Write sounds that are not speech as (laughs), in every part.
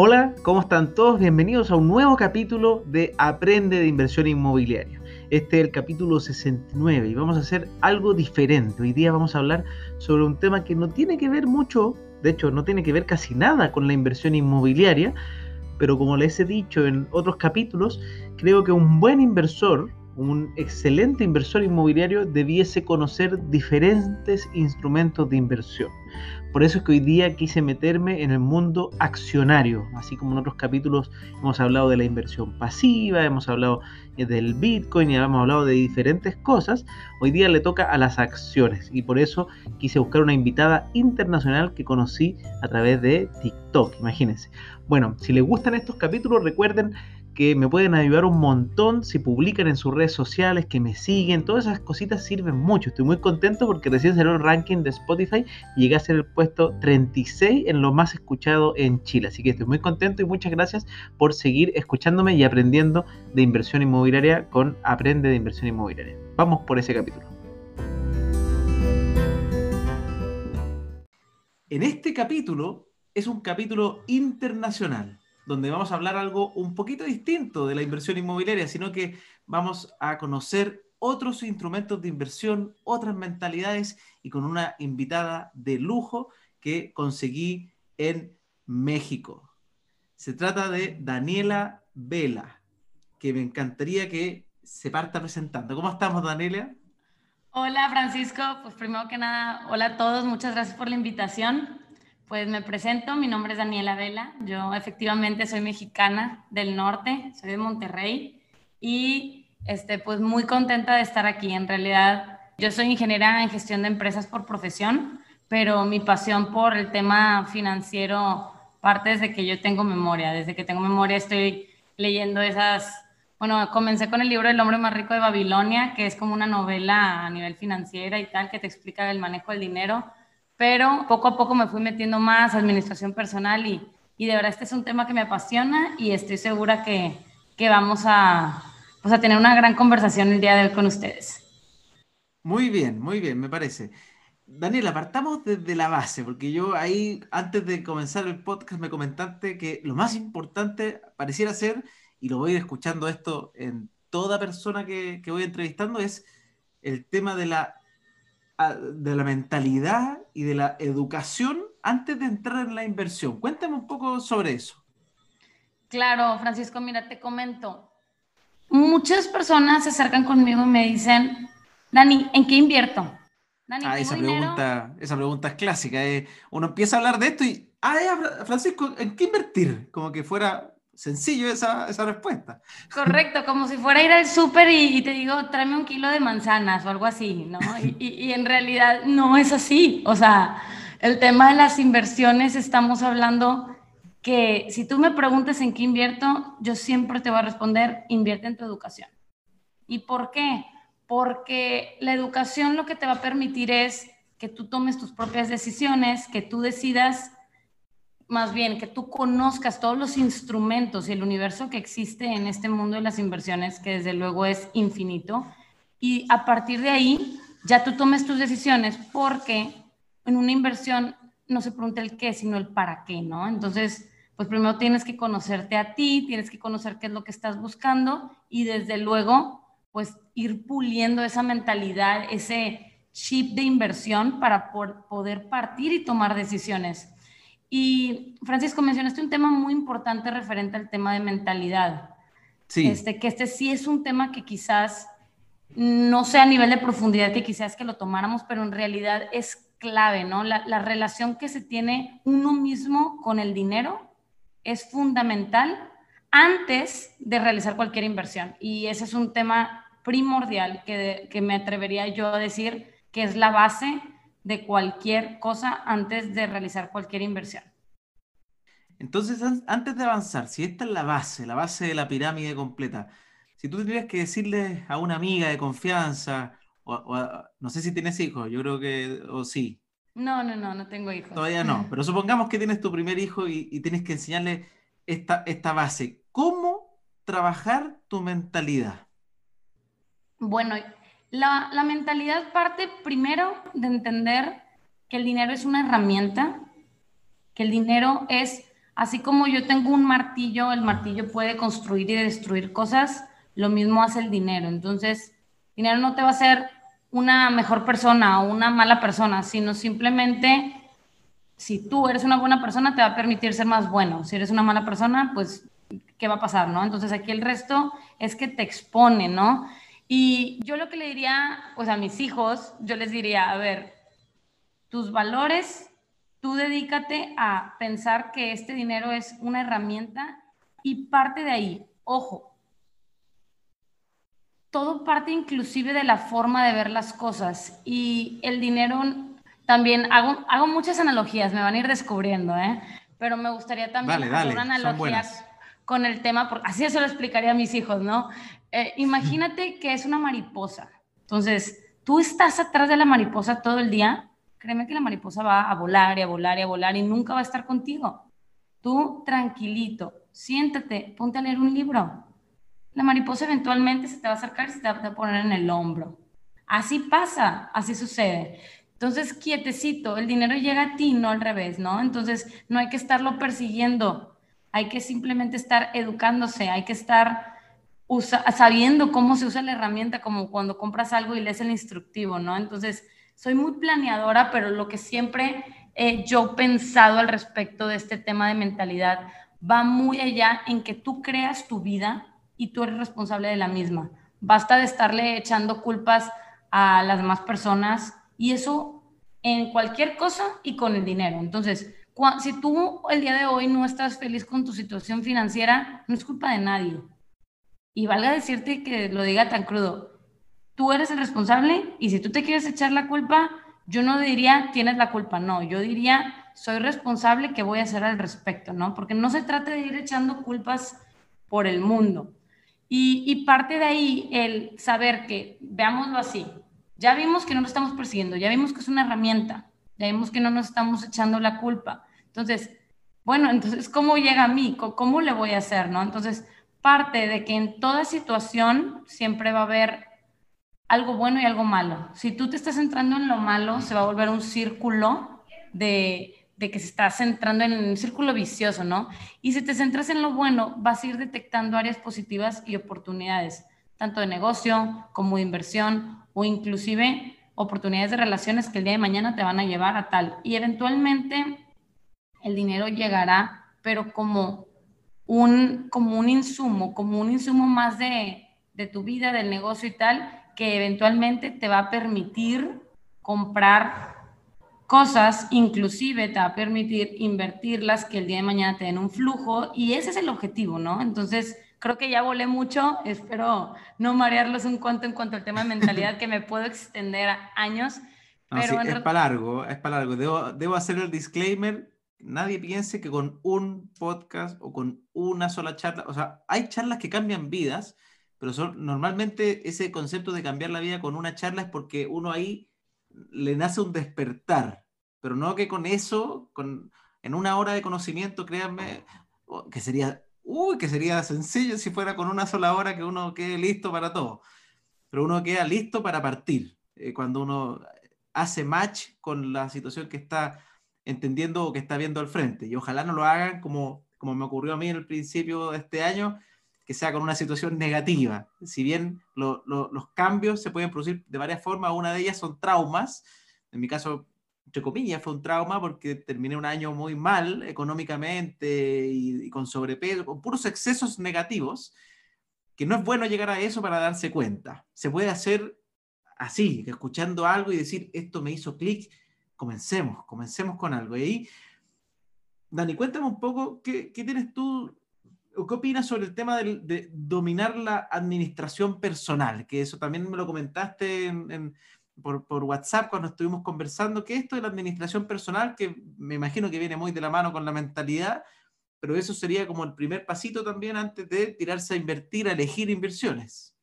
Hola, ¿cómo están todos? Bienvenidos a un nuevo capítulo de Aprende de Inversión Inmobiliaria. Este es el capítulo 69 y vamos a hacer algo diferente. Hoy día vamos a hablar sobre un tema que no tiene que ver mucho, de hecho no tiene que ver casi nada con la inversión inmobiliaria, pero como les he dicho en otros capítulos, creo que un buen inversor, un excelente inversor inmobiliario debiese conocer diferentes instrumentos de inversión. Por eso es que hoy día quise meterme en el mundo accionario, así como en otros capítulos hemos hablado de la inversión pasiva, hemos hablado eh, del Bitcoin y hemos hablado de diferentes cosas, hoy día le toca a las acciones y por eso quise buscar una invitada internacional que conocí a través de TikTok, imagínense. Bueno, si les gustan estos capítulos recuerden que me pueden ayudar un montón si publican en sus redes sociales, que me siguen, todas esas cositas sirven mucho. Estoy muy contento porque recién salió el ranking de Spotify y llegué a ser el puesto 36 en lo más escuchado en Chile. Así que estoy muy contento y muchas gracias por seguir escuchándome y aprendiendo de inversión inmobiliaria con Aprende de Inversión Inmobiliaria. Vamos por ese capítulo. En este capítulo es un capítulo internacional donde vamos a hablar algo un poquito distinto de la inversión inmobiliaria, sino que vamos a conocer otros instrumentos de inversión, otras mentalidades y con una invitada de lujo que conseguí en México. Se trata de Daniela Vela, que me encantaría que se parta presentando. ¿Cómo estamos, Daniela? Hola, Francisco. Pues primero que nada, hola a todos. Muchas gracias por la invitación. Pues me presento, mi nombre es Daniela Vela, yo efectivamente soy mexicana del norte, soy de Monterrey y este, pues muy contenta de estar aquí. En realidad, yo soy ingeniera en gestión de empresas por profesión, pero mi pasión por el tema financiero parte desde que yo tengo memoria. Desde que tengo memoria estoy leyendo esas, bueno, comencé con el libro El hombre más rico de Babilonia, que es como una novela a nivel financiera y tal, que te explica el manejo del dinero pero poco a poco me fui metiendo más administración personal y, y de verdad este es un tema que me apasiona y estoy segura que, que vamos a, pues a tener una gran conversación el día de hoy con ustedes. Muy bien, muy bien, me parece. Daniela, partamos desde la base, porque yo ahí, antes de comenzar el podcast, me comentaste que lo más importante pareciera ser, y lo voy a ir escuchando esto en toda persona que, que voy entrevistando, es el tema de la de la mentalidad y de la educación antes de entrar en la inversión. Cuéntame un poco sobre eso. Claro, Francisco, mira, te comento. Muchas personas se acercan conmigo y me dicen, Dani, ¿en qué invierto? Dani, ah, esa pregunta, esa pregunta es clásica. Eh. Uno empieza a hablar de esto y, ah, Francisco, ¿en qué invertir? Como que fuera sencillo esa, esa respuesta. Correcto, como si fuera a ir al súper y, te digo, tráeme un kilo de manzanas o algo así, ¿no? (laughs) Y, y, en realidad no es así. O sea, el tema de las inversiones, estamos hablando que si tú me preguntas en qué invierto, yo siempre te voy a responder, invierte en tu educación. ¿Y por qué? Porque la educación lo que te va a permitir es que tú tomes tus propias decisiones, que tú decidas más bien que tú conozcas todos los instrumentos y el universo que existe en este mundo de las inversiones, que desde luego es infinito, y a partir de ahí ya tú tomes tus decisiones, porque en una inversión no se pregunta el qué, sino el para qué, ¿no? Entonces, pues primero tienes que conocerte a ti, tienes que conocer qué es lo que estás buscando y desde luego, pues ir puliendo esa mentalidad, ese chip de inversión para poder partir y tomar decisiones. Y Francisco, mencionaste un tema muy importante referente al tema de mentalidad. Sí. Este, que este sí es un tema que quizás no sea a nivel de profundidad que quizás que lo tomáramos, pero en realidad es clave, ¿no? La, la relación que se tiene uno mismo con el dinero es fundamental antes de realizar cualquier inversión. Y ese es un tema primordial que, que me atrevería yo a decir que es la base de cualquier cosa antes de realizar cualquier inversión. Entonces, antes de avanzar, si esta es la base, la base de la pirámide completa, si tú tendrías que decirle a una amiga de confianza, o, no sé si tienes hijos, yo creo que, o sí. No, no, no, no tengo hijos. Todavía no, pero supongamos que tienes tu primer hijo y, y tienes que enseñarle esta, esta base. ¿Cómo trabajar tu mentalidad? Bueno, la, mentalidad parte primero de entender que el dinero es una herramienta, que el dinero es Así como yo tengo un martillo, el martillo puede construir y destruir cosas, lo mismo hace el dinero. Entonces, dinero no te va a hacer una mejor persona o una mala persona, sino simplemente si tú eres una buena persona te va a permitir ser más bueno. Si eres una mala persona, pues, ¿qué va a pasar, no? Entonces aquí el resto es que te expone, ¿no? Y yo lo que le diría, pues a mis hijos, yo les diría, a ver, tus valores Tú dedícate a pensar que este dinero es una herramienta y parte de ahí. Ojo, todo parte inclusive de la forma de ver las cosas y el dinero también, hago, hago muchas analogías, me van a ir descubriendo, ¿eh? pero me gustaría también hacer una analogía con el tema, porque así se lo explicaría a mis hijos, ¿no? Eh, imagínate que es una mariposa. Entonces, tú estás atrás de la mariposa todo el día créeme que la mariposa va a volar y a volar y a volar y nunca va a estar contigo. Tú tranquilito, siéntate, ponte a leer un libro. La mariposa eventualmente se te va a acercar y se te va a poner en el hombro. Así pasa, así sucede. Entonces, quietecito, el dinero llega a ti, no al revés, ¿no? Entonces, no hay que estarlo persiguiendo, hay que simplemente estar educándose, hay que estar sabiendo cómo se usa la herramienta, como cuando compras algo y lees el instructivo, ¿no? Entonces, soy muy planeadora, pero lo que siempre he yo pensado al respecto de este tema de mentalidad va muy allá en que tú creas tu vida y tú eres responsable de la misma. Basta de estarle echando culpas a las demás personas y eso en cualquier cosa y con el dinero. Entonces, si tú el día de hoy no estás feliz con tu situación financiera, no es culpa de nadie. Y valga decirte que lo diga tan crudo, tú eres el responsable y si tú te quieres echar la culpa, yo no diría tienes la culpa, no, yo diría soy responsable, ¿qué voy a hacer al respecto? ¿no? Porque no se trata de ir echando culpas por el mundo. Y, y parte de ahí el saber que, veámoslo así, ya vimos que no lo estamos persiguiendo, ya vimos que es una herramienta, ya vimos que no nos estamos echando la culpa. Entonces, bueno, entonces, ¿cómo llega a mí? ¿Cómo le voy a hacer? ¿no? Entonces, parte de que en toda situación siempre va a haber algo bueno y algo malo. Si tú te estás centrando en lo malo, se va a volver un círculo de, que se está centrando en un círculo vicioso, ¿no? Y si te centras en lo bueno, vas a ir detectando áreas positivas y oportunidades, tanto de negocio como de inversión o inclusive oportunidades de relaciones que el día de mañana te van a llevar a tal. Y eventualmente el dinero llegará, pero como un, como un insumo, como un insumo más de, de tu vida, del negocio y tal, que eventualmente te va a permitir comprar cosas, inclusive te va a permitir invertirlas que el día de mañana te den un flujo y ese es el objetivo, ¿no? Entonces, creo que ya volé mucho, espero no marearlos un cuanto en cuanto al tema de mentalidad que me puedo extender a años. Pero es para largo, es para largo. Debo, debo hacer el disclaimer. Nadie piense que con un podcast o con una sola charla, o sea, hay charlas que cambian vidas, pero son, normalmente ese concepto de cambiar la vida con una charla es porque uno ahí le nace un despertar, pero no que con eso, con, en una hora de conocimiento, créanme, que sería, uy, que sería sencillo si fuera con una sola hora que uno quede listo para todo, pero uno queda listo para partir, eh, cuando uno hace match con la situación que está entendiendo que está viendo al frente, y ojalá no lo hagan como, como me ocurrió a mí en el principio de este año, que sea con una situación negativa. Si bien los cambios se pueden producir de varias formas, una de ellas son traumas. En mi caso, entre comillas, fue un trauma porque terminé un año muy mal económicamente y, con sobrepeso, con puros excesos negativos, que no es bueno llegar a eso para darse cuenta. Se puede hacer así, escuchando algo y decir, esto me hizo clic, comencemos, comencemos con algo. Y Dani, cuéntame un poco, ¿qué, qué tienes tú ¿Qué opinas sobre el tema de, dominar la administración personal? Que eso también me lo comentaste por, WhatsApp cuando estuvimos conversando, que esto de la administración personal, que me imagino que viene muy de la mano con la mentalidad, pero eso sería como el primer pasito también antes de tirarse a invertir, a elegir inversiones.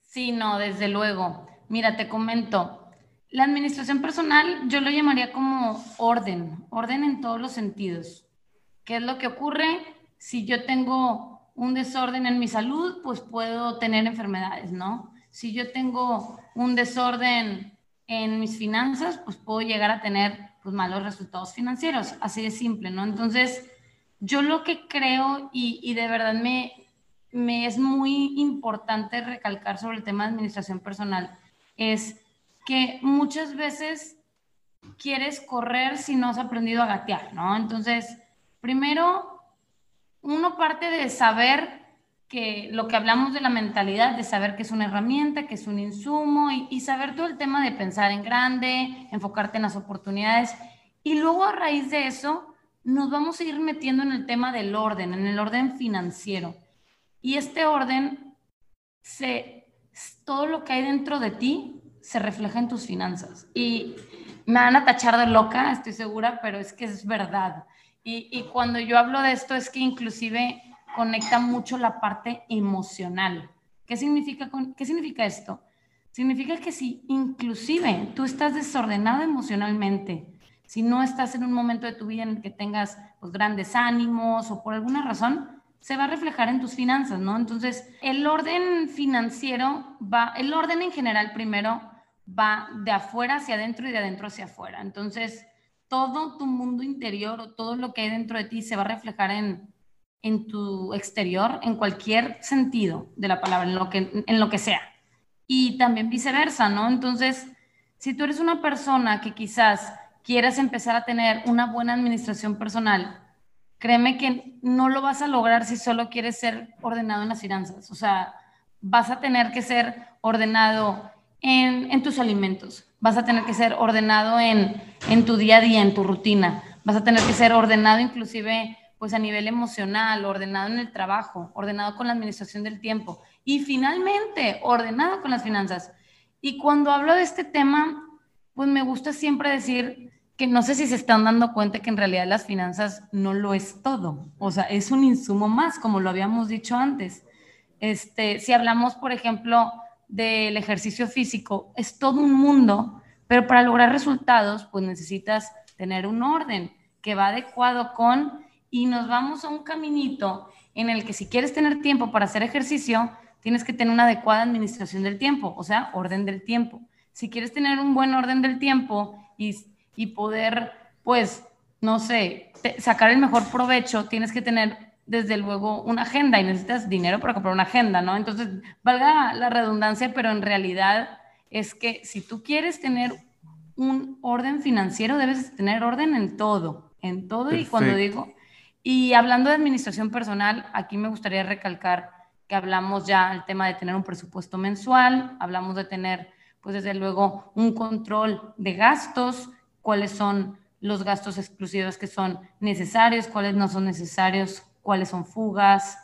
Sí, no, desde luego. Mira, te comento, la administración personal yo lo llamaría como orden, orden en todos los sentidos. ¿Qué es lo que ocurre? si yo tengo un desorden en mi salud, pues puedo tener enfermedades, ¿no? Si yo tengo un desorden en mis finanzas, pues puedo llegar a tener pues, malos resultados financieros, así de simple, ¿no? Entonces, Yo lo que creo y, y de verdad me, me es muy importante recalcar sobre el tema de administración personal es que muchas veces quieres correr si no has aprendido a gatear, ¿no? Entonces, primero, uno parte de saber que lo que hablamos de la mentalidad, de saber que es una herramienta, que es un insumo y, saber todo el tema de pensar en grande, enfocarte en las oportunidades. Y luego a raíz de eso, nos vamos a ir metiendo en el tema del orden, en el orden financiero. Y este orden, se, todo lo que hay dentro de ti se refleja en tus finanzas. Y me van a tachar de loca, estoy segura, pero es que es verdad. Y, y cuando yo hablo de esto es que inclusive conecta mucho la parte emocional. ¿Qué significa, ¿Qué significa esto? Significa que si inclusive tú estás desordenado emocionalmente, si no estás en un momento de tu vida en el que tengas pues, grandes ánimos o por alguna razón, se va a reflejar en tus finanzas, ¿no? Entonces, el orden financiero va, el orden en general primero va de afuera hacia adentro y de adentro hacia afuera. Entonces, todo tu mundo interior o todo lo que hay dentro de ti se va a reflejar en, en tu exterior, en cualquier sentido de la palabra, en lo, que, en lo que sea. Y también viceversa, ¿no? Entonces, si tú eres una persona que quizás quieras empezar a tener una buena administración personal, créeme que no lo vas a lograr si solo quieres ser ordenado en las finanzas. O sea, vas a tener que ser ordenado en, tus alimentos, vas a tener que ser ordenado en, en tu día a día, en tu rutina, vas a tener que ser ordenado inclusive pues a nivel emocional, ordenado en el trabajo, ordenado con la administración del tiempo y finalmente ordenado con las finanzas. Y cuando hablo de este tema, pues me gusta siempre decir que no sé si se están dando cuenta que en realidad las finanzas no lo es todo, o sea, es un insumo más, como lo habíamos dicho antes. Este, si hablamos, por ejemplo, del ejercicio físico, es todo un mundo, pero para lograr resultados, pues necesitas tener un orden que va adecuado con y nos vamos a un caminito en el que si quieres tener tiempo para hacer ejercicio, tienes que tener una adecuada administración del tiempo, o sea, orden del tiempo. Si quieres tener un buen orden del tiempo y y poder, pues, no sé, sacar el mejor provecho, tienes que tener desde luego una agenda y necesitas dinero para comprar una agenda, ¿no? Entonces, valga la redundancia, pero en realidad es que si tú quieres tener un orden financiero, debes tener orden en todo, en todo y cuando digo, y hablando de administración personal, aquí me gustaría recalcar que hablamos ya del tema de tener un presupuesto mensual, hablamos de tener, pues desde luego, un control de gastos, cuáles son los gastos exclusivos que son necesarios, cuáles no son necesarios, cuáles son fugas,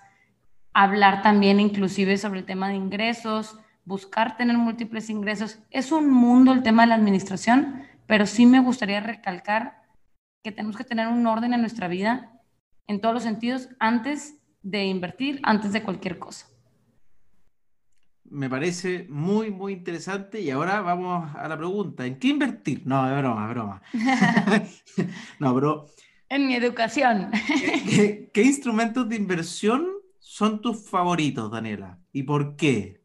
hablar también inclusive sobre el tema de ingresos, buscar tener múltiples ingresos. Es un mundo el tema de la administración, pero sí me gustaría recalcar que tenemos que tener un orden en nuestra vida en todos los sentidos antes de invertir, antes de cualquier cosa me parece muy, muy interesante. Y ahora vamos a la pregunta: ¿en qué invertir? No, es broma, es broma. (laughs) (laughs) no, pero. En mi educación. ¿qué, instrumentos de inversión son tus favoritos, Daniela? ¿Y por qué?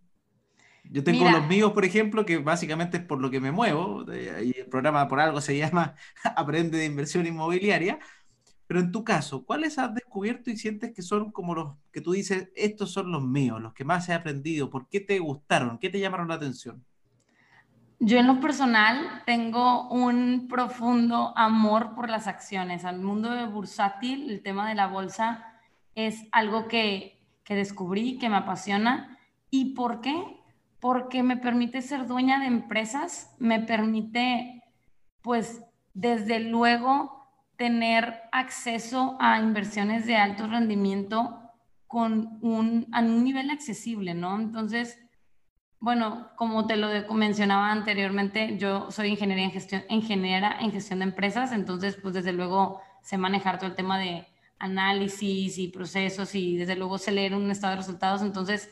Yo tengo los míos, por ejemplo, que básicamente es por lo que me muevo. Y el programa por algo se llama (laughs) Aprende de Inversión Inmobiliaria. Pero en tu caso, ¿cuáles has descubierto y sientes que son como los que tú dices, estos son los míos, los que más he aprendido? ¿Por qué te gustaron? ¿Qué te llamaron la atención? Yo en lo personal tengo un profundo amor por las acciones. Al mundo de bursátil, el tema de la bolsa es algo que, que descubrí, que me apasiona. ¿Y por qué? Porque me permite ser dueña de empresas, me permite, pues, desde luego, tener acceso a inversiones de alto rendimiento con un, a un nivel accesible, ¿no? Entonces, bueno, como te lo mencionaba anteriormente, yo soy ingeniera en gestión, de empresas, entonces, pues desde luego sé manejar todo el tema de análisis y procesos y desde luego sé leer un estado de resultados, entonces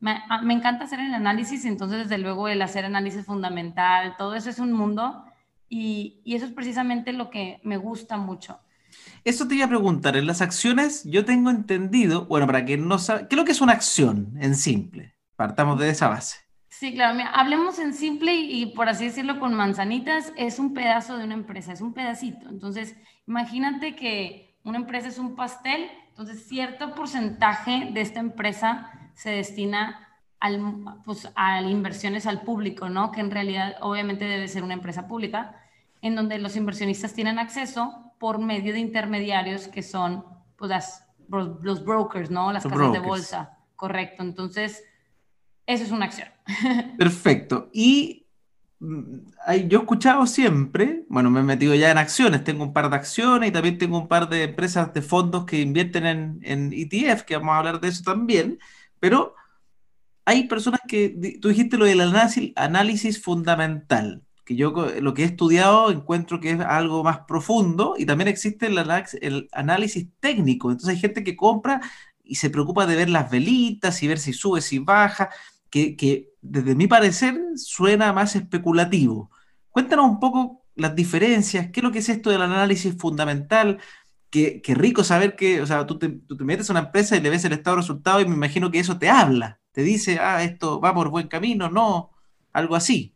me, me encanta hacer el análisis, entonces desde luego el hacer análisis fundamental, todo eso es un mundo y, eso es precisamente lo que me gusta mucho. Eso te iba a preguntar, en las acciones yo tengo entendido, bueno, para quien no sabe, ¿qué es lo que es una acción en simple? Partamos de esa base. Sí, claro, mira, hablemos en simple y, por así decirlo con manzanitas, es un pedazo de una empresa, es un pedacito. Entonces, imagínate que una empresa es un pastel, entonces cierto porcentaje de esta empresa se destina al, pues, a inversiones al público, ¿no? Que en realidad obviamente debe ser una empresa pública, en donde los inversionistas tienen acceso por medio de intermediarios que son pues, los brokers, ¿no? Las casas de bolsa. Correcto. Entonces, eso es una acción. (laughs) Perfecto. Y mm, yo he escuchado siempre, bueno, me he metido ya en acciones, tengo un par de acciones y también tengo un par de empresas de fondos que invierten en, ETF, que vamos a hablar de eso también, pero hay personas que, tú dijiste lo del análisis, análisis fundamental, que yo lo que he estudiado encuentro que es algo más profundo y también existe el, el análisis técnico, entonces hay gente que compra y se preocupa de ver las velitas y ver si sube, si baja, que, desde mi parecer suena más especulativo. Cuéntanos un poco las diferencias, qué es lo que es esto del análisis fundamental, qué, rico saber que, o sea, tú te, tú te, metes a una empresa y le ves el estado de resultado y me imagino que eso te habla, te dice, ah, esto va por buen camino, no, algo así.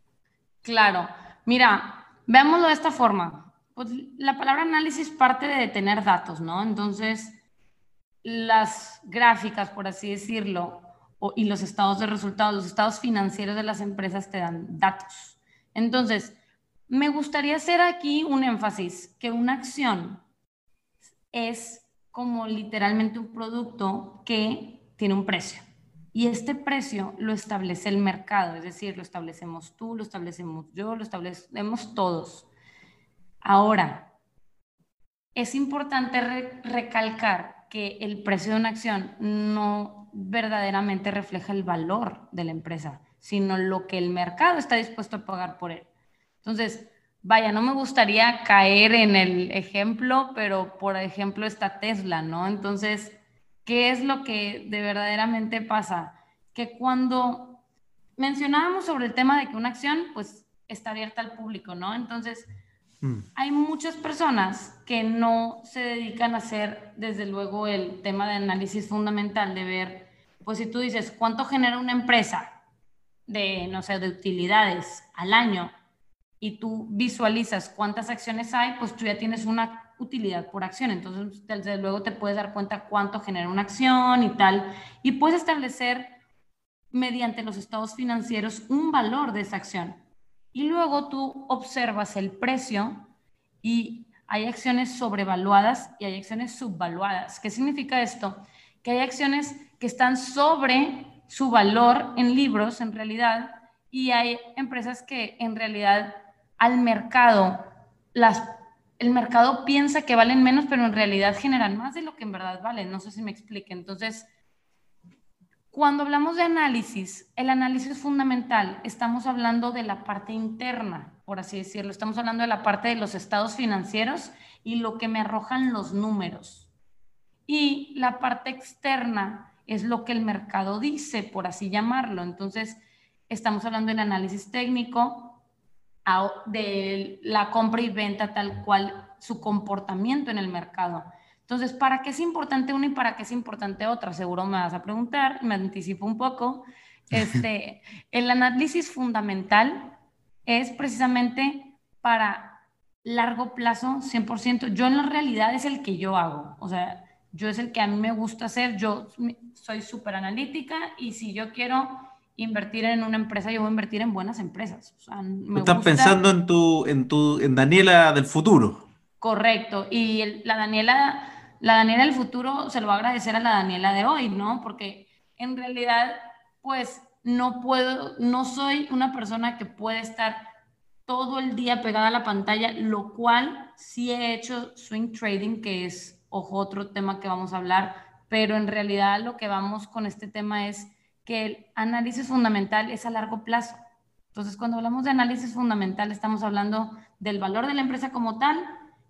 Claro, mira, veámoslo de esta forma. Pues la palabra análisis parte de tener datos, ¿no? Entonces, las gráficas, por así decirlo, y los estados de resultados, los estados financieros de las empresas te dan datos. Entonces, me gustaría hacer aquí un énfasis, que una acción es como literalmente un producto que tiene un precio. Y este precio lo establece el mercado, es decir, lo establecemos tú, lo establecemos yo, lo establecemos todos. Ahora, es importante recalcar que el precio de una acción no verdaderamente refleja el valor de la empresa, sino lo que el mercado está dispuesto a pagar por él. Entonces, vaya, no me gustaría caer en el ejemplo, pero por ejemplo está Tesla, ¿no? Entonces, ¿qué es lo que de verdaderamente pasa? Que cuando mencionábamos sobre el tema de que una acción, pues, está abierta al público, ¿no? Entonces, mm. hay muchas personas que no se dedican a hacer, desde luego, el tema de análisis fundamental, de ver pues si tú dices, ¿cuánto genera una empresa de, no sé, de utilidades al año? Y tú visualizas cuántas acciones hay, pues tú ya tienes una utilidad por acción. Entonces, desde luego te puedes dar cuenta cuánto genera una acción y tal. Y puedes establecer mediante los estados financieros un valor de esa acción. Y luego tú observas el precio y hay acciones sobrevaluadas y hay acciones subvaluadas. ¿Qué significa esto? Que hay acciones que están sobre su valor en libros en realidad y hay empresas que en realidad al mercado, las, el mercado piensa que valen menos, pero en realidad generan más de lo que en verdad valen. No sé si me explique. Entonces, cuando hablamos de análisis, el análisis fundamental, estamos hablando de la parte interna, por así decirlo. Estamos hablando de la parte de los estados financieros y lo que me arrojan los números. Y la parte externa es lo que el mercado dice, por así llamarlo. Entonces, estamos hablando del análisis técnico, de la compra y venta tal cual su comportamiento en el mercado. Entonces, ¿para qué es importante una y para qué es importante otra? Seguro me vas a preguntar, me anticipo un poco. (laughs) Este, el análisis fundamental es precisamente para largo plazo, 100%. Yo en la realidad es el que yo hago. O sea, yo es el que a mí me gusta hacer, yo soy súper analítica y si yo quiero invertir en una empresa, yo voy a invertir en buenas empresas. Estás pensando en tu, en tu, en Daniela del futuro. Correcto, y la Daniela, la Daniela del futuro se lo va a agradecer a la Daniela de hoy, ¿no? Porque en realidad, pues no puedo, no soy una persona que puede estar todo el día pegada a la pantalla, lo cual sí he hecho swing trading, que es ojo, otro tema que vamos a hablar, pero en realidad lo que vamos con este tema es que el análisis fundamental es a largo plazo. Entonces, cuando hablamos de análisis fundamental, estamos hablando del valor de la empresa como tal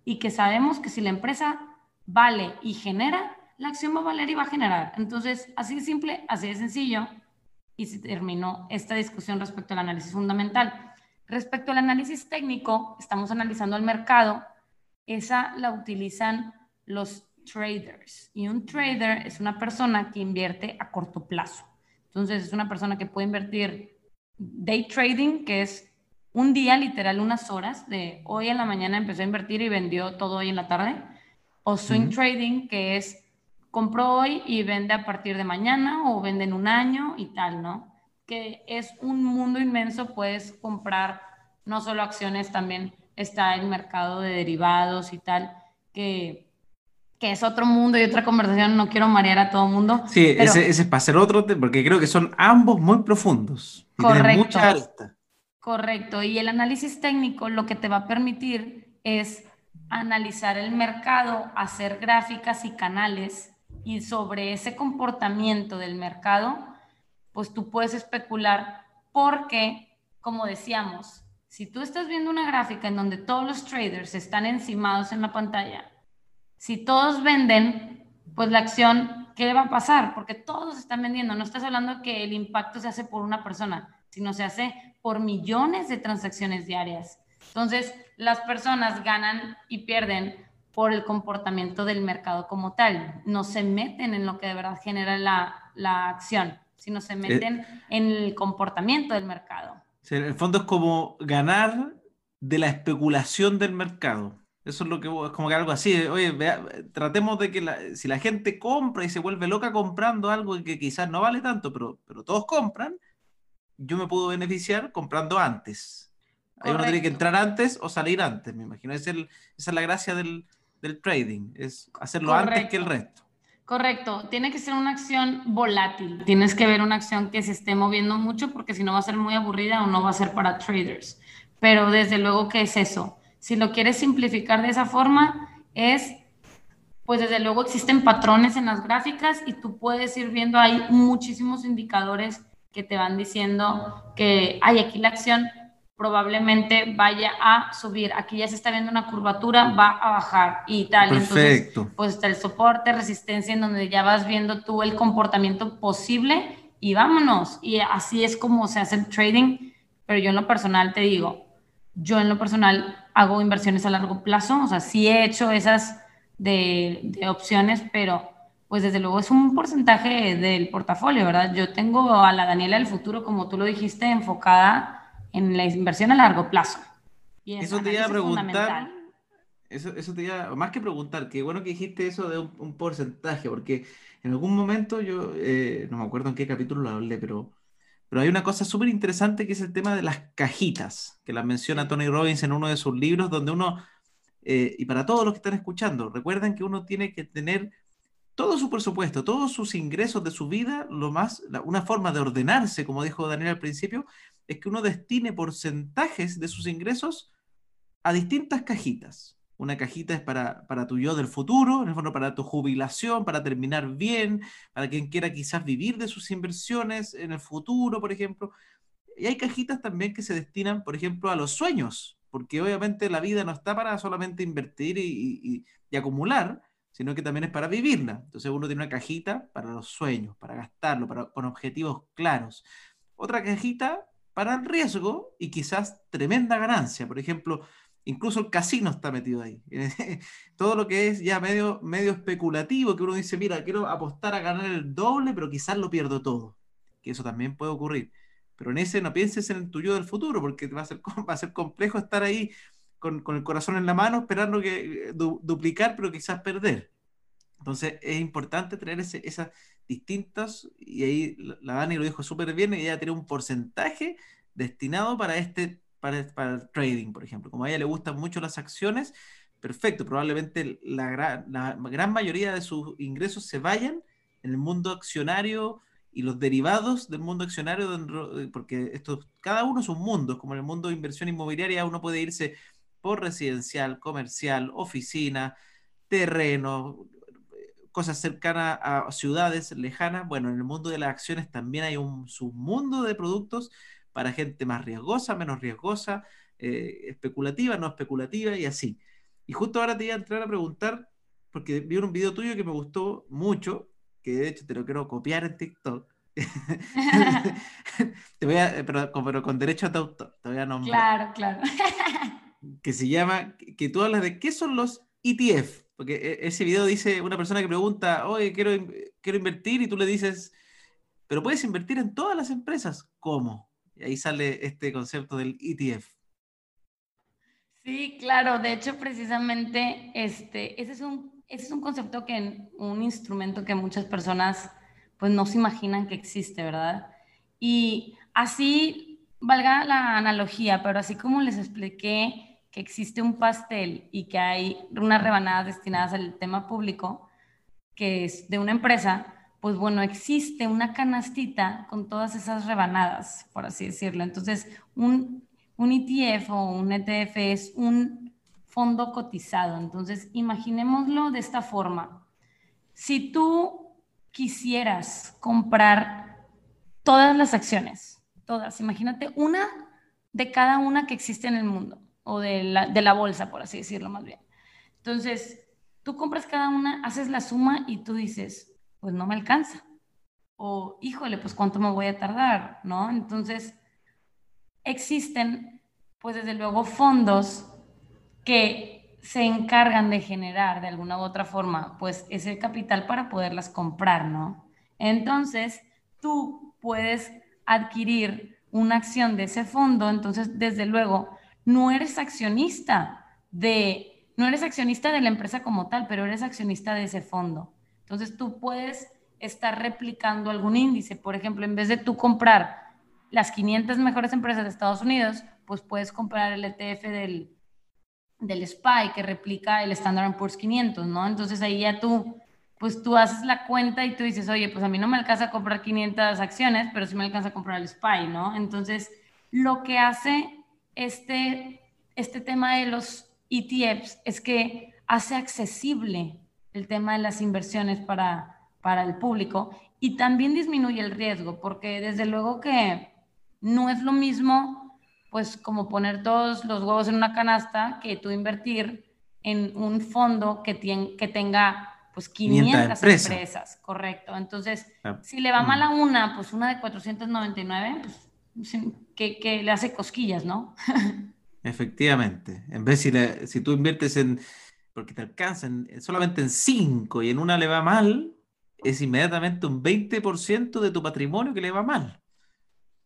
y que sabemos que si la empresa vale y genera, la acción va a valer y va a generar. Entonces, así de simple, así de sencillo. Y se terminó esta discusión respecto al análisis fundamental. Respecto al análisis técnico, estamos analizando el mercado. Esa la utilizan los traders. Y un trader es una persona que invierte a corto plazo. Entonces es una persona que puede invertir day trading, que es un día, literal, unas horas, de hoy en la mañana empezó a invertir y vendió todo hoy en la tarde. o swing trading, que es compro hoy y vende a partir de mañana o vende en un año y tal, ¿no? Que es un mundo inmenso, puedes comprar no solo acciones, también está el mercado de derivados y tal, que, que es otro mundo y otra conversación, no quiero marear a todo el mundo. Sí, ese, es para hacer otro, porque creo que son ambos muy profundos. Y correcto. Correcto, y el análisis técnico lo que te va a permitir es analizar el mercado, hacer gráficas y canales y sobre ese comportamiento del mercado, pues tú puedes especular porque, como decíamos, si tú estás viendo una gráfica en donde todos los traders están encimados en la pantalla, si todos venden, pues la acción, ¿qué va a pasar? Porque todos están vendiendo. No estás hablando que el impacto se hace por una persona, sino se hace por millones de transacciones diarias. Entonces, las personas ganan y pierden por el comportamiento del mercado como tal. No se meten en lo que de verdad genera la, la acción, sino se meten eh, en el comportamiento del mercado. en el fondo es como ganar de la especulación del mercado. Eso es lo que es como que algo así. Oye, tratemos de que si la gente compra y se vuelve loca comprando algo que quizás no vale tanto, pero, pero todos compran, yo me puedo beneficiar comprando antes Ahí uno tiene que entrar antes o salir antes, me imagino. Es esa es la gracia del, del trading, es hacerlo antes que el resto. Correcto, tiene que ser una acción volátil. Tienes que ver una acción que se esté moviendo mucho porque si no va a ser muy aburrida o no va a ser para traders. Pero desde luego que es eso. Si lo quieres simplificar de esa forma, es, pues desde luego existen patrones en las gráficas y tú puedes ir viendo, hay muchísimos indicadores que te van diciendo que hay aquí la acción probablemente vaya a subir. Aquí ya se está viendo una curvatura, va a bajar y tal. Perfecto. Entonces, pues está el soporte, resistencia, en donde ya vas viendo tú el comportamiento posible y vámonos. Y así es como se hace el trading. Pero yo en lo personal te digo, yo en lo personal hago inversiones a largo plazo, o sea, sí he hecho esas de, de opciones, pero pues desde luego es un porcentaje del portafolio, ¿verdad? Yo tengo a la Daniela del futuro, como tú lo dijiste, enfocada en la inversión a largo plazo. eso te iba a preguntar. Eso, eso te iba, más que preguntar, qué bueno que dijiste eso de un, porcentaje, porque en algún momento yo, eh, no me acuerdo en qué capítulo lo hablé, pero, pero hay una cosa súper interesante que es el tema de las cajitas, que la menciona Tony Robbins en uno de sus libros, donde uno, eh, y para todos los que están escuchando, recuerden que uno tiene que tener todo su presupuesto, todos sus ingresos de su vida, lo más, una forma de ordenarse, como dijo Daniel al principio, es que uno destine porcentajes de sus ingresos a distintas cajitas. Una cajita es para, para tu yo del futuro, en el fondo para tu jubilación, para terminar bien, para quien quiera quizás vivir de sus inversiones en el futuro, por ejemplo. Y hay cajitas también que se destinan, por ejemplo, a los sueños, porque obviamente la vida no está para solamente invertir y, acumular, sino que también es para vivirla. Entonces uno tiene una cajita para los sueños, para gastarlo, para, con objetivos claros. Otra cajita para el riesgo y quizás tremenda ganancia. Por ejemplo, incluso el casino está metido ahí. (laughs) Todo lo que es ya medio, medio especulativo, que uno dice, mira, quiero apostar a ganar el doble, pero quizás lo pierdo todo. Que eso también puede ocurrir. Pero en ese no pienses en el tuyo del futuro, porque va a ser, (laughs) va a ser complejo estar ahí con, el corazón en la mano, esperando que duplicar, pero quizás perder. Entonces es importante tener esas distintas, y ahí la Dani lo dijo súper bien, ella tiene un porcentaje destinado para este, para, para, el trading, por ejemplo. Como a ella le gustan mucho las acciones, perfecto, probablemente la gran, la gran mayoría de sus ingresos se vayan en el mundo accionario y los derivados del mundo accionario, porque esto, cada uno es un mundo, como en el mundo de inversión inmobiliaria uno puede irse por residencial, comercial, oficina, terreno, cosas cercanas a ciudades lejanas. Bueno, en el mundo de las acciones también hay un submundo de productos para gente más riesgosa, menos riesgosa, eh, especulativa, no especulativa y así. Y justo ahora te iba a entrar a preguntar, porque vi un video tuyo que me gustó mucho, que de hecho te lo quiero copiar en TikTok. (laughs) te voy a, pero, pero, con derecho a autor, te voy a nombrar. Claro, claro. (laughs) que se llama, que tú hablas de qué son los ETF. Porque e, ese video dice una persona que pregunta, oye, quiero, quiero invertir y tú le dices, pero puedes invertir en todas las empresas. ¿Cómo? Y ahí sale este concepto del ETF. Sí, claro. De hecho, precisamente, este, ese es un es un concepto que, un instrumento que muchas personas pues no se imaginan que existe, ¿verdad? Y así, valga la analogía, pero así como les expliqué que existe un pastel y que hay unas rebanadas destinadas al tema público, que es de una empresa, pues bueno, existe una canastita con todas esas rebanadas, por así decirlo. Entonces, un, un ETF o un ETF es un fondo cotizado. Entonces, imaginémoslo de esta forma. Si tú quisieras comprar todas las acciones, todas, imagínate una de cada una que existe en el mundo, o de la, de la bolsa, por así decirlo más bien. Entonces, tú compras cada una, haces la suma y tú dices, pues no me alcanza. O, híjole, pues cuánto me voy a tardar, ¿no? Entonces, existen, pues desde luego, fondos que se encargan de generar de alguna u otra forma, pues ese capital para poderlas comprar, ¿no? Entonces, tú puedes adquirir una acción de ese fondo, entonces, desde luego, no eres accionista de, no eres accionista de la empresa como tal, pero eres accionista de ese fondo. Entonces, tú puedes estar replicando algún índice. Por ejemplo, en vez de tú comprar las 500 mejores empresas de Estados Unidos, pues puedes comprar el ETF del del SPY que replica el Standard Poor's 500, ¿no? Entonces ahí ya tú, pues tú haces la cuenta y tú dices, oye, pues a mí no me alcanza a comprar 500 acciones, pero sí me alcanza a comprar el SPY, ¿no? Entonces, lo que hace este, este tema de los ETFs es que hace accesible el tema de las inversiones para, para el público y también disminuye el riesgo, porque desde luego que no es lo mismo pues como poner todos los huevos en una canasta que tú invertir en un fondo que, que tenga pues 500 empresas. correcto. Entonces, ah, si le va mal a una, pues una de 499, pues que, le hace cosquillas, ¿no? (laughs) Efectivamente. En vez si, si tú inviertes en, porque te alcanzan solamente en 5 y en una le va mal, es inmediatamente un 20% de tu patrimonio que le va mal.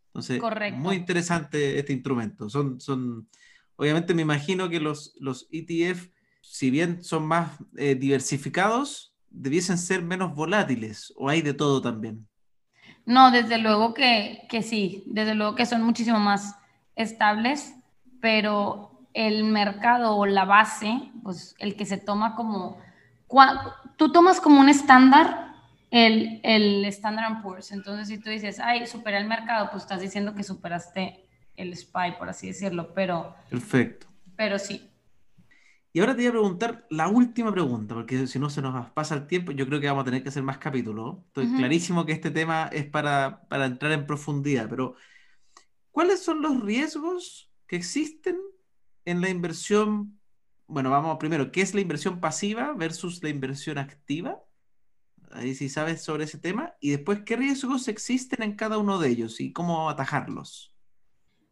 Entonces, muy interesante este instrumento. Son, son, obviamente me imagino que los, los ETF, si bien son más eh, diversificados, debiesen ser menos volátiles o hay de todo también. No, desde luego que, que sí, desde luego que son muchísimo más estables, pero el mercado o la base, pues el que se toma como, tú tomas como un estándar el, el Standard Poor's. Entonces, si tú dices, ay, superé el mercado, pues estás diciendo que superaste el SPY, por así decirlo, pero... Perfecto. Pero sí. Y ahora te voy a preguntar la última pregunta, porque si no se nos pasa el tiempo, yo creo que vamos a tener que hacer más capítulos. Estoy clarísimo que este tema es para, para entrar en profundidad, pero ¿cuáles son los riesgos que existen en la inversión? Bueno, vamos primero, ¿qué es la inversión pasiva versus la inversión activa? ahí sí sabes sobre ese tema, y después qué riesgos existen en cada uno de ellos y cómo atajarlos.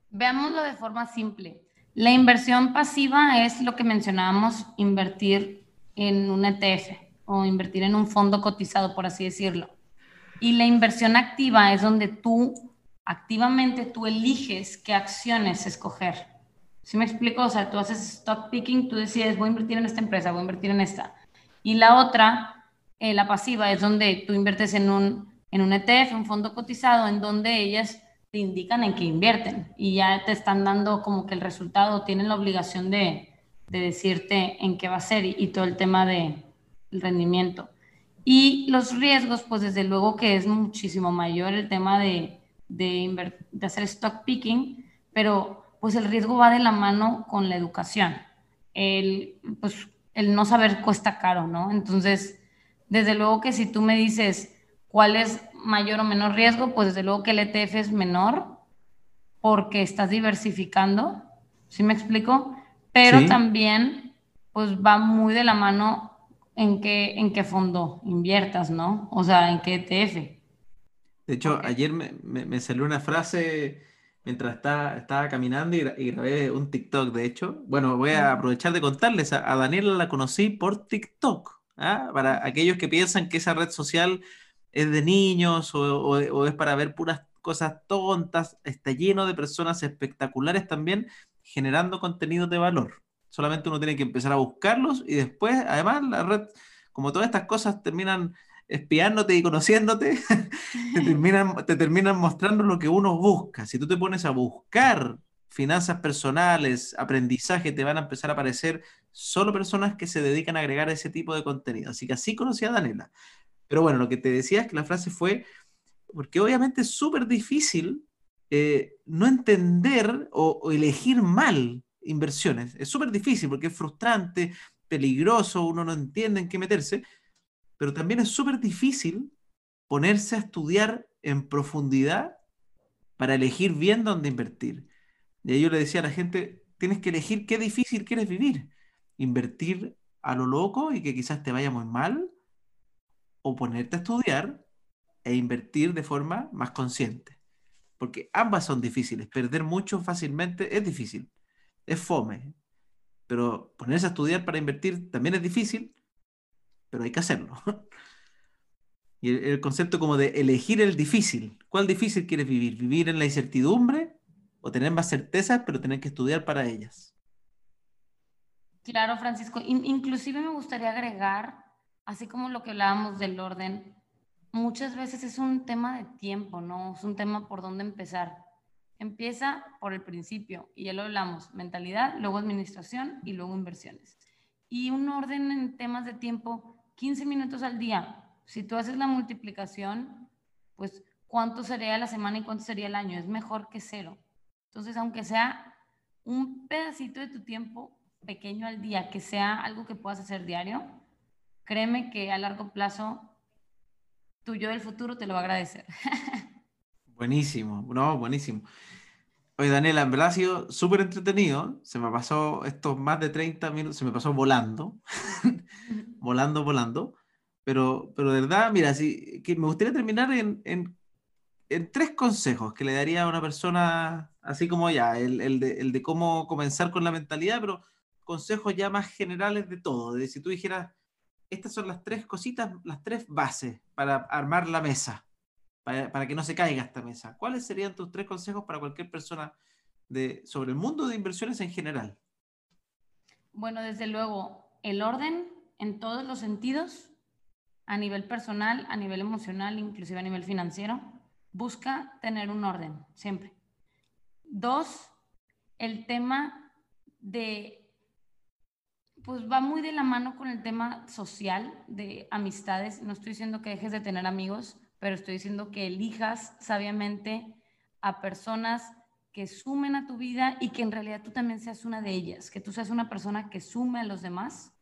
Veámoslo de forma simple. La inversión pasiva es lo que mencionábamos, invertir en un ETF o invertir en un fondo cotizado, por así decirlo. Y la inversión activa es donde tú activamente tú eliges qué acciones escoger. ¿Sí me explico? O sea, tú haces stock picking, tú decides, voy a invertir en esta empresa, voy a invertir en esta. Y la otra eh, la pasiva es donde tú inviertes en un, en un ETF, un fondo cotizado, en donde ellas te indican en qué invierten y ya te están dando como que el resultado, tienen la obligación de, de decirte en qué va a ser y, todo el tema del de rendimiento. Y los riesgos, pues desde luego que es muchísimo mayor el tema de, de, de hacer stock picking, pero pues el riesgo va de la mano con la educación. El, pues, el no saber cuesta caro, ¿no? Entonces, desde luego que si tú me dices cuál es mayor o menor riesgo, pues desde luego que el ETF es menor porque estás diversificando, ¿sí me explico? Pero también pues va muy de la mano en qué, en qué fondo inviertas, ¿no? O sea, en qué ETF. De hecho, ayer me, salió una frase mientras estaba, estaba caminando y, grabé un TikTok, de hecho. Bueno, voy a aprovechar de contarles, a Daniela la conocí por TikTok. ¿ah? Para aquellos que piensan que esa red social es de niños o, es para ver puras cosas tontas, está lleno de personas espectaculares también generando contenidos de valor. Solamente uno tiene que empezar a buscarlos y después, además, la red como todas estas cosas terminan espiándote y conociéndote, (laughs) te, (laughs) terminan, te terminan mostrando lo que uno busca. Si tú te pones a buscar finanzas personales, aprendizaje, te van a empezar a aparecer solo personas que se dedican a agregar ese tipo de contenido. Así que así conocí a Daniela. Pero bueno, lo que te decía es que la frase fue, porque obviamente es súper difícil eh, no entender o, elegir mal inversiones. Es súper difícil porque es frustrante, peligroso, uno no entiende en qué meterse, pero también es súper difícil ponerse a estudiar en profundidad para elegir bien dónde invertir. Y ahí yo le decía a la gente, tienes que elegir qué difícil quieres vivir. Invertir a lo loco y que quizás te vaya muy mal, o ponerte a estudiar e invertir de forma más consciente. Porque ambas son difíciles. Perder mucho fácilmente es difícil. Es fome. Pero ponerse a estudiar para invertir también es difícil, pero hay que hacerlo. (laughs) Y el, concepto como de elegir el difícil. ¿Cuál difícil quieres vivir? ¿Vivir en la incertidumbre o tener más certezas, pero tener que estudiar para ellas? Claro, Francisco. inclusive me gustaría agregar, así como lo que hablábamos del orden, muchas veces es un tema de tiempo, ¿no? Es un tema por dónde empezar. Empieza por el principio, y ya lo hablamos, mentalidad, luego administración y luego inversiones. Y un orden en temas de tiempo, 15 minutos al día. Si tú haces la multiplicación, pues cuánto sería la semana y cuánto sería el año. Es mejor que cero. Entonces, aunque sea un pedacito de tu tiempo pequeño al día, que sea algo que puedas hacer diario, créeme que a largo plazo tu yo del futuro te lo va a agradecer. (laughs) Buenísimo, no, buenísimo. Oye, Daniela, en verdad ha sido súper entretenido. Se me pasó estos más de 30 minutos, se me pasó volando, (laughs) volando, volando. Pero, pero de verdad, mira, sí, que me gustaría terminar en, en, en, tres consejos que le daría a una persona, así como ya, el, el, de, el, de, cómo comenzar con la mentalidad, pero consejos ya más generales de todo. De si tú dijeras, estas son las tres cositas, las tres bases para armar la mesa para, que no se caiga esta mesa. ¿Cuáles serían tus tres consejos para cualquier persona de, sobre el mundo de inversiones en general? Bueno, desde luego, el orden en todos los sentidos, a nivel personal, a nivel emocional, inclusive a nivel financiero, busca tener un orden, siempre. Dos, el tema de, pues va muy de la mano con el tema social, de amistades. No estoy diciendo que dejes de tener amigos, pero estoy diciendo que elijas sabiamente a personas que sumen a tu vida y que en realidad tú también seas una de ellas, que tú seas una persona que sume a los demás.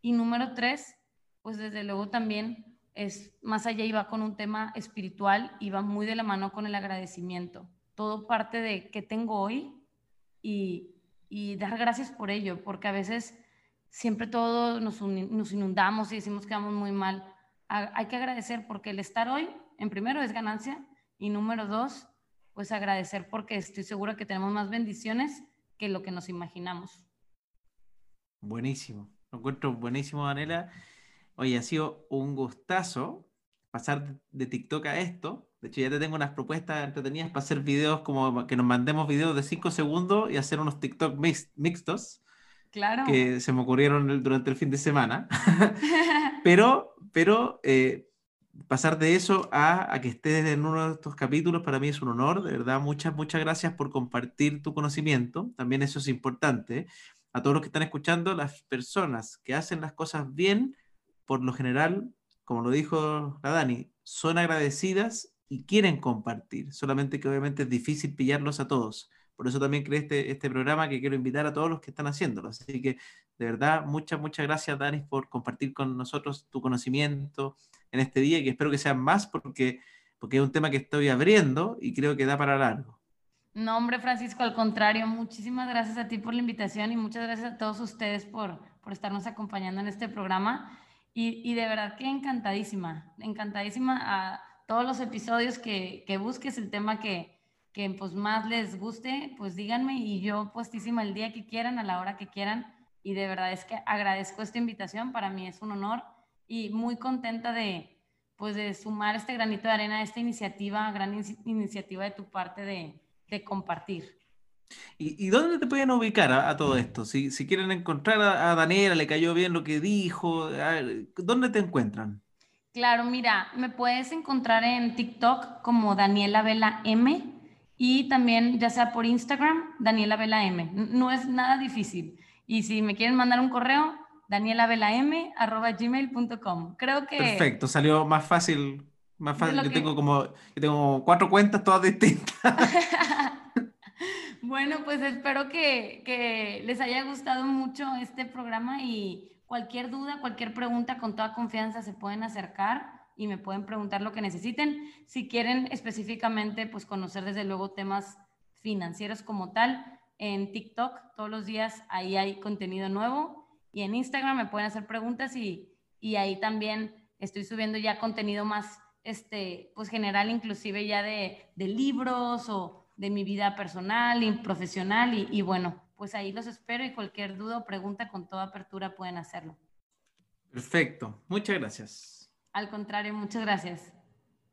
Y número tres, pues desde luego también es más allá y va con un tema espiritual y va muy de la mano con el agradecimiento. Todo parte de qué tengo hoy y, dar gracias por ello, porque a veces siempre todo nos, nos inundamos y decimos que vamos muy mal hay que agradecer porque el estar hoy, en primero, es ganancia y número dos, pues agradecer porque estoy segura que tenemos más bendiciones que lo que nos imaginamos. Buenísimo, lo encuentro buenísimo, Daniela. Oye, ha sido un gustazo pasar de TikTok a esto. De hecho, ya te tengo unas propuestas entretenidas para hacer videos como que nos mandemos videos de 5 segundos y hacer unos TikTok mixtos. Claro. Que se me ocurrieron durante el fin de semana. (laughs) (laughs) pero pero eh, pasar de eso a, que estés en uno de estos capítulos para mí es un honor, de verdad, muchas, muchas gracias por compartir tu conocimiento, también eso es importante. A todos los que están escuchando, las personas que hacen las cosas bien, por lo general, como lo dijo la Dani, son agradecidas y quieren compartir, solamente que obviamente es difícil pillarlos a todos. Por eso también creé este, este programa que quiero invitar a todos los que están haciéndolo. Así que de verdad, muchas, muchas gracias, Danis, por compartir con nosotros tu conocimiento en este día y que espero que sean más porque, porque es un tema que estoy abriendo y creo que da para largo. No, hombre, Francisco, al contrario, muchísimas gracias a ti por la invitación y muchas gracias a todos ustedes por, por estarnos acompañando en este programa. Y, y, de verdad que encantadísima, encantadísima a todos los episodios que, que busques el tema que, que pues más les guste, pues díganme y yo puestísima el día que quieran, a la hora que quieran y de verdad es que agradezco esta invitación, para mí es un honor y muy contenta de, pues, de sumar este granito de arena a esta iniciativa, gran iniciativa de tu parte de, de compartir. ¿Y, dónde te pueden ubicar a, todo esto? Si, quieren encontrar a, Daniela, le cayó bien lo que dijo, ¿dónde te encuentran? Claro, mira, me puedes encontrar en TikTok como Daniela Vela M y también ya sea por Instagram, Daniela Vela M. No es nada difícil. Y si me quieren mandar un correo, gmail.com Creo que... Perfecto, salió más fácil. Más fácil. Yo, tengo como, yo tengo cuatro cuentas todas distintas. (laughs) bueno, pues espero que, que les haya gustado mucho este programa y cualquier duda, cualquier pregunta, con toda confianza se pueden acercar y me pueden preguntar lo que necesiten. Si quieren específicamente, pues conocer desde luego temas financieros como tal, en TikTok todos los días ahí hay contenido nuevo y en Instagram me pueden hacer preguntas y, y ahí también estoy subiendo ya contenido más, este, pues general, inclusive ya de, de libros o de mi vida personal y profesional y, y bueno, pues ahí los espero y cualquier duda o pregunta con toda apertura pueden hacerlo. Perfecto, muchas gracias. Al contrario, muchas gracias.